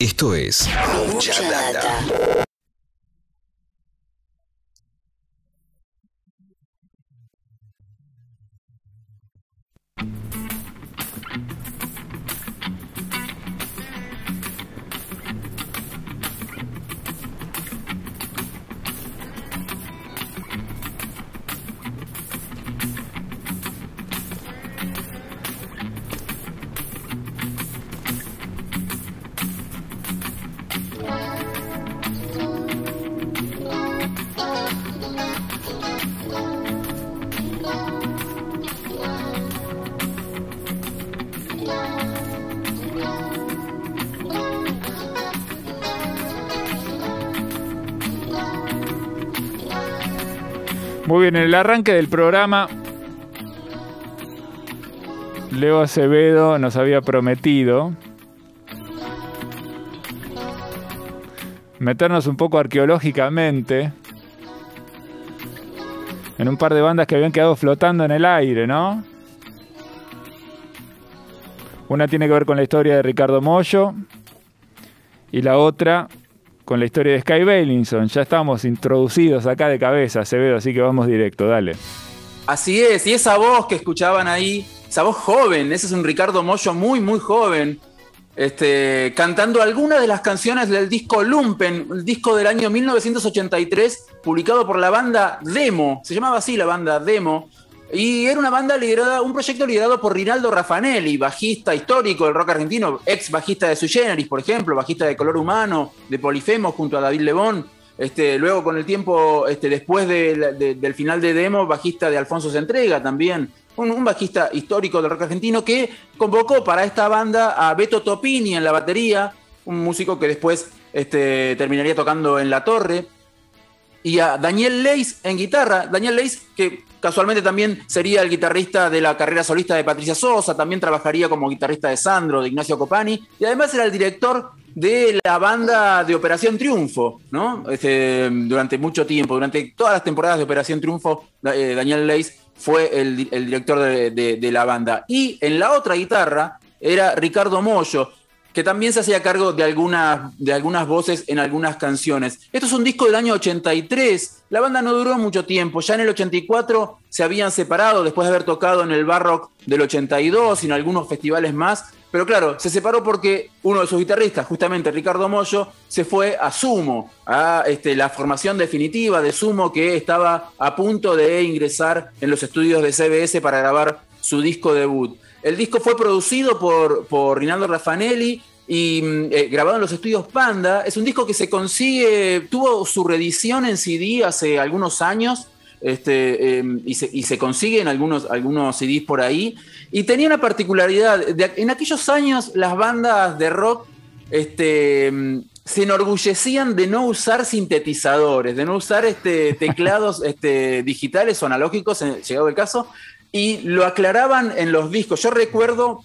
Esto es Mucha Data. Muy bien, en el arranque del programa, Leo Acevedo nos había prometido meternos un poco arqueológicamente en un par de bandas que habían quedado flotando en el aire, ¿no? Una tiene que ver con la historia de Ricardo Mollo y la otra con la historia de Sky Bailinson. Ya estamos introducidos acá de cabeza, Acevedo, así que vamos directo, dale. Así es, y esa voz que escuchaban ahí, esa voz joven, ese es un Ricardo Mollo muy, muy joven, este, cantando algunas de las canciones del disco Lumpen, el disco del año 1983, publicado por la banda Demo, se llamaba así la banda Demo, y era una banda liderada, un proyecto liderado por Rinaldo Raffanelli, bajista histórico del rock argentino, ex bajista de Sui Generis, por ejemplo, bajista de Color Humano, de Polifemo, junto a David Lebón. Este, luego, con el tiempo, este, después del final de Demo, bajista de Alfonso Se Entrega también. Un, bajista histórico del rock argentino que convocó para esta banda a Beto Topini en la batería, un músico que después este, terminaría tocando en La Torre y a Daniel Leis en guitarra. Daniel Leis, que casualmente también sería el guitarrista de la carrera solista de Patricia Sosa, también trabajaría como guitarrista de Sandro, de Ignacio Copani, y además era el director de la banda de Operación Triunfo, ¿no? Este, durante mucho tiempo, durante todas las temporadas de Operación Triunfo, eh, Daniel Leis fue el, director de, de la banda. Y en la otra guitarra era Ricardo Mollo, que también se hacía cargo de algunas, de algunas voces en algunas canciones. Esto es un disco del año 83. La banda no duró mucho tiempo. Ya en el 84 se habían separado después de haber tocado en el Barrock del 82 y en algunos festivales más. Pero claro, se separó porque uno de sus guitarristas, justamente Ricardo Mollo, se fue a Sumo, a este, la formación definitiva de Sumo que estaba a punto de ingresar en los estudios de CBS para grabar su disco debut. El disco fue producido por, por Rinaldo Raffanelli y mm, eh, grabado en los estudios Panda. Es un disco que se consigue, tuvo su reedición en CD hace algunos años. Este, em, y, se, consigue en algunos, algunos CDs por ahí. Y tenía una particularidad. en aquellos años, las bandas de rock este, em, se enorgullecían de no usar sintetizadores, de no usar este, teclados este, digitales o analógicos, llegado el caso, y lo aclaraban en los discos. Yo recuerdo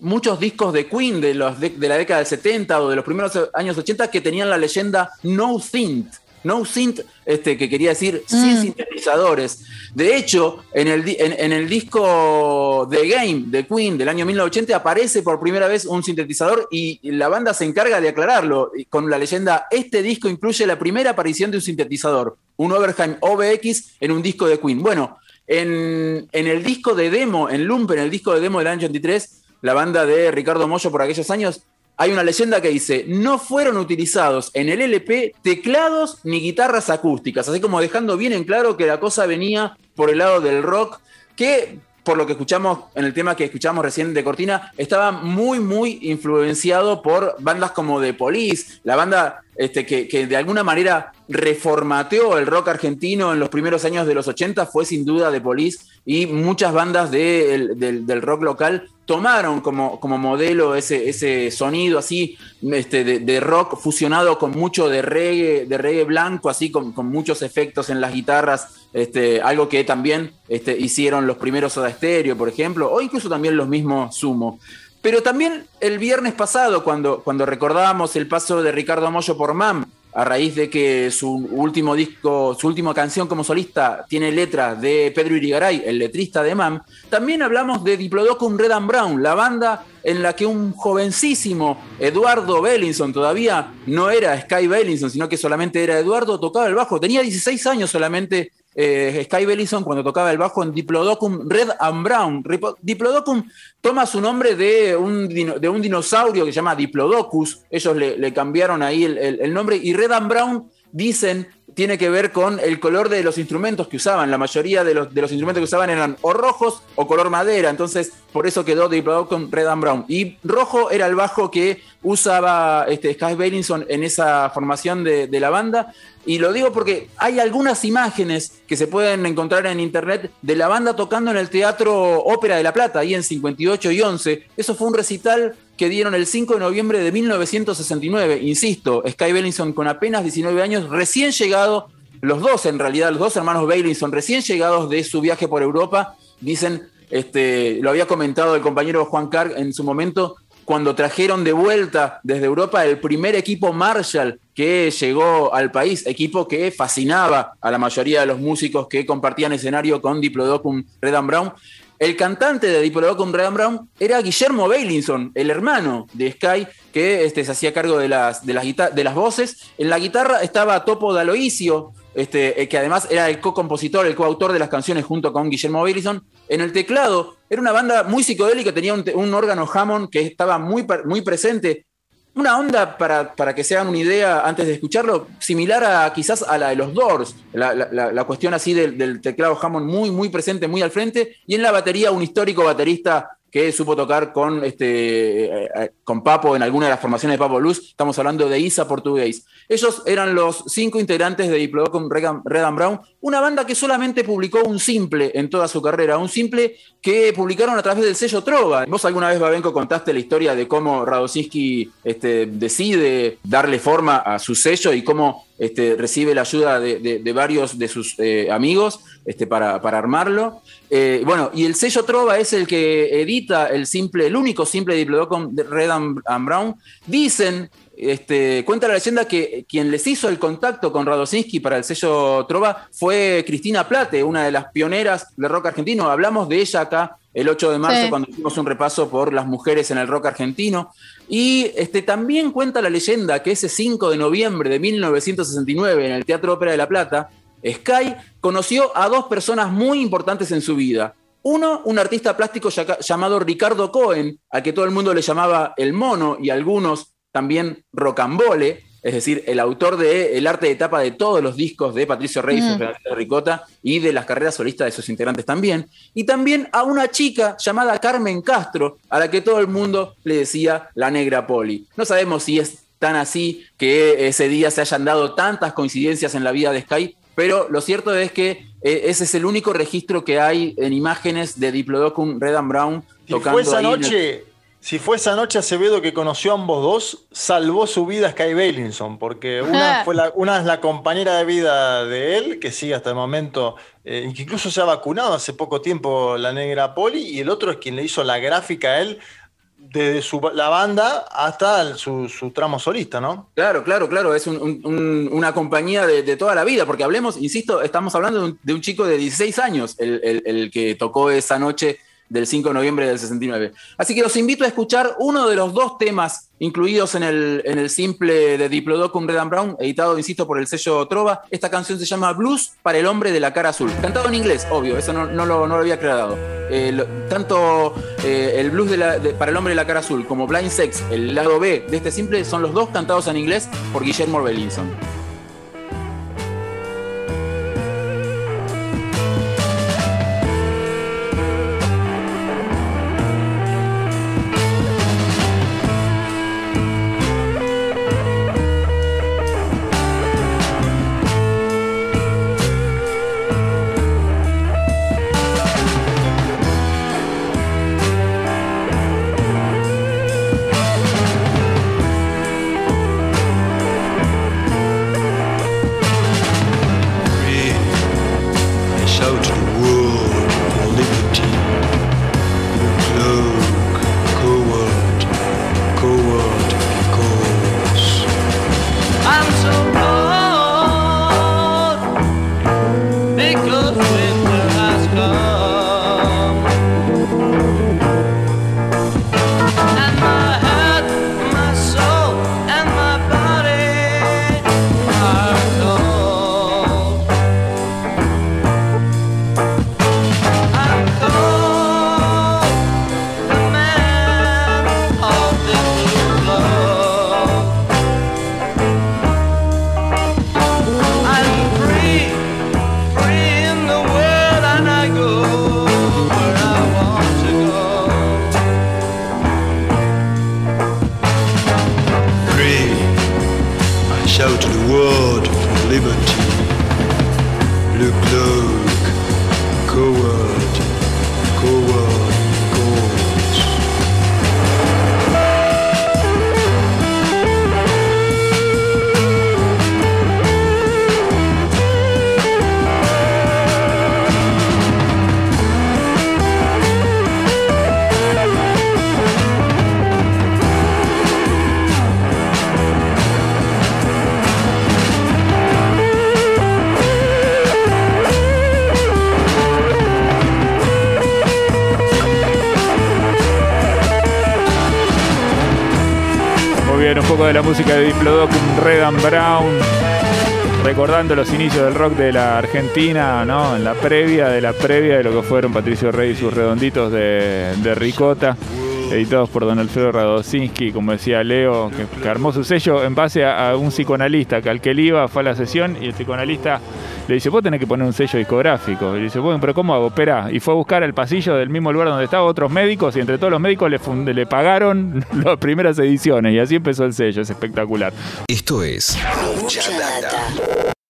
muchos discos de Queen de, los de, la década del 70 o de los primeros años 80 que tenían la leyenda No Synth. No synth, este, que quería decir sin mm. sintetizadores. De hecho, en el, en, el disco The Game de Queen del año 1980 aparece por primera vez un sintetizador y la banda se encarga de aclararlo con la leyenda, este disco incluye la primera aparición de un sintetizador, un Overheim OBX en un disco de Queen. Bueno, en, el disco de demo, en Lumpen, en el disco de demo del año 83, la banda de Ricardo Mollo por aquellos años, hay una leyenda que dice, no fueron utilizados en el LP teclados ni guitarras acústicas, así como dejando bien en claro que la cosa venía por el lado del rock, que por lo que escuchamos en el tema que escuchamos recién de Cortina, estaba muy, muy influenciado por bandas como The Police, la banda este, que, de alguna manera reformateó el rock argentino en los primeros años de los 80 fue sin duda The Police y muchas bandas del rock local tomaron como, como modelo ese, ese sonido así este, de, rock fusionado con mucho de reggae, de reggae blanco, así con, con muchos efectos en las guitarras, este, algo que también este, hicieron los primeros Soda Stereo, por ejemplo, o incluso también los mismos Sumo. Pero también el viernes pasado, cuando, cuando recordábamos el paso de Ricardo Mollo por MAM, a raíz de que su último disco, su última canción como solista tiene letras de Pedro Irigaray, el letrista de MAM, también hablamos de Diplodocum Red and Brown, la banda en la que un jovencísimo Eduardo Bellinson, todavía no era Sky Bellinson, sino que solamente era Eduardo, tocaba el bajo, tenía 16 años solamente eh, Sky Bellison cuando tocaba el bajo en Diplodocum Red and Brown. Diplodocum toma su nombre de un, de un dinosaurio que se llama Diplodocus. Ellos le, cambiaron ahí el, nombre. Y Red and Brown dicen tiene que ver con el color de los instrumentos que usaban. La mayoría de los, instrumentos que usaban eran o rojos o color madera. Entonces, por eso quedó Diplodocum Red and Brown. Y rojo era el bajo que usaba este, Sky Bellinson en esa formación de, de la banda. Y lo digo porque hay algunas imágenes que se pueden encontrar en internet de la banda tocando en el Teatro Ópera de La Plata, ahí en 58 y 11. Eso fue un recital que dieron el 5 de noviembre de 1969. Insisto, Sky Bellinson con apenas 19 años, recién llegado, los dos en realidad, los dos hermanos Bellinson, recién llegados de su viaje por Europa, dicen, este, lo había comentado el compañero Juan Carg en su momento, cuando trajeron de vuelta desde Europa el primer equipo Marshall que llegó al país, equipo que fascinaba a la mayoría de los músicos que compartían escenario con Diplodocum Red Brown. El cantante de Diplodocum Red Brown era Guillermo Bailinson, el hermano de Sky, que este, se hacía cargo de las, de, las de las voces. En la guitarra estaba Topo D'Aloisio, este, eh, que además era el co-compositor, el coautor de las canciones junto con Guillermo Bailinson. En el teclado era una banda muy psicodélica, tenía un, órgano Hammond que estaba muy, muy presente. Una onda, para, para, que se hagan una idea antes de escucharlo, similar a quizás a la de los Doors. La, cuestión así del, del, teclado Hammond muy, muy presente, muy al frente. Y en la batería, un histórico baterista que supo tocar con, este, eh, eh, con Papo en alguna de las formaciones de Papo Luz. Estamos hablando de Isa Portugués. Ellos eran los cinco integrantes de Diplodocum Red and Brown, una banda que solamente publicó un simple en toda su carrera, un simple que publicaron a través del sello Trova. Vos alguna vez, Babenco, contaste la historia de cómo Radosinski este, decide darle forma a su sello y cómo este, recibe la ayuda de, varios de sus eh, amigos este, para, armarlo. Eh, bueno, y el sello Trova es el que edita el simple, el único simple Diplodocum de Red and, Brown. Dicen, este, cuenta la leyenda que quien les hizo el contacto con Radosinski para el sello Trova fue Cristina Plate, una de las pioneras del rock argentino. Hablamos de ella acá el 8 de marzo cuando hicimos un repaso por las mujeres en el rock argentino. Y este, también cuenta la leyenda que ese 5 de noviembre de 1969 en el Teatro Ópera de La Plata, Sky conoció a dos personas muy importantes en su vida. Uno, un artista plástico llamado Ricardo Cohen, al que todo el mundo le llamaba el mono y algunos también rocambole, es decir, el autor de el arte de tapa de todos los discos de Patricio Reyes, mm. de Ricota y de las carreras solistas de sus integrantes también. Y también a una chica llamada Carmen Castro, a la que todo el mundo le decía la negra poli. No sabemos si es tan así que ese día se hayan dado tantas coincidencias en la vida de Sky, pero lo cierto es que eh, ese es el único registro que hay en imágenes de Diplodocum Red and Brown tocando. esa noche, si fue esa noche Acevedo que conoció a ambos dos, salvó su vida Sky Bailinson, porque una, fue la, una es la compañera de vida de él, que sigue hasta el momento, eh, que incluso se ha vacunado hace poco tiempo la negra Poli, y el otro es quien le hizo la gráfica a él desde su, la banda hasta su, tramo solista, ¿no? Claro, claro, claro, es una compañía de, toda la vida, porque hablemos, insisto, estamos hablando de un, chico de 16 años, el que tocó esa noche del 5 de noviembre del 69. Así que los invito a escuchar uno de los dos temas incluidos en el, en el simple de Diplodocum Red and Brown, editado, insisto, por el sello Trova. Esta canción se llama Blues para el hombre de la cara azul. Cantado en inglés, obvio, eso no, lo, había creado. tanto eh, el blues para el hombre de la cara azul como Blind Sex, el lado B de este simple, son los dos cantados en inglés por Guillermo Bellinson. so true. Un poco de la música de Diplodocus, Red and Brown, recordando los inicios del rock de la Argentina, ¿no? En la previa de la previa de lo que fueron Patricio Rey y sus redonditos de, ricota, editados por don Alfredo Radosinski, como decía Leo, que, que armó su sello en base a, a un psicoanalista que al que él iba fue a la sesión y el psicoanalista le dice, vos tenés que poner un sello discográfico. Y dice, bueno, pero ¿cómo hago? Esperá. Y fue a buscar al pasillo del mismo lugar donde estaban otros médicos y entre todos los médicos le, le pagaron las primeras ediciones y así empezó el sello. Es espectacular. Esto es.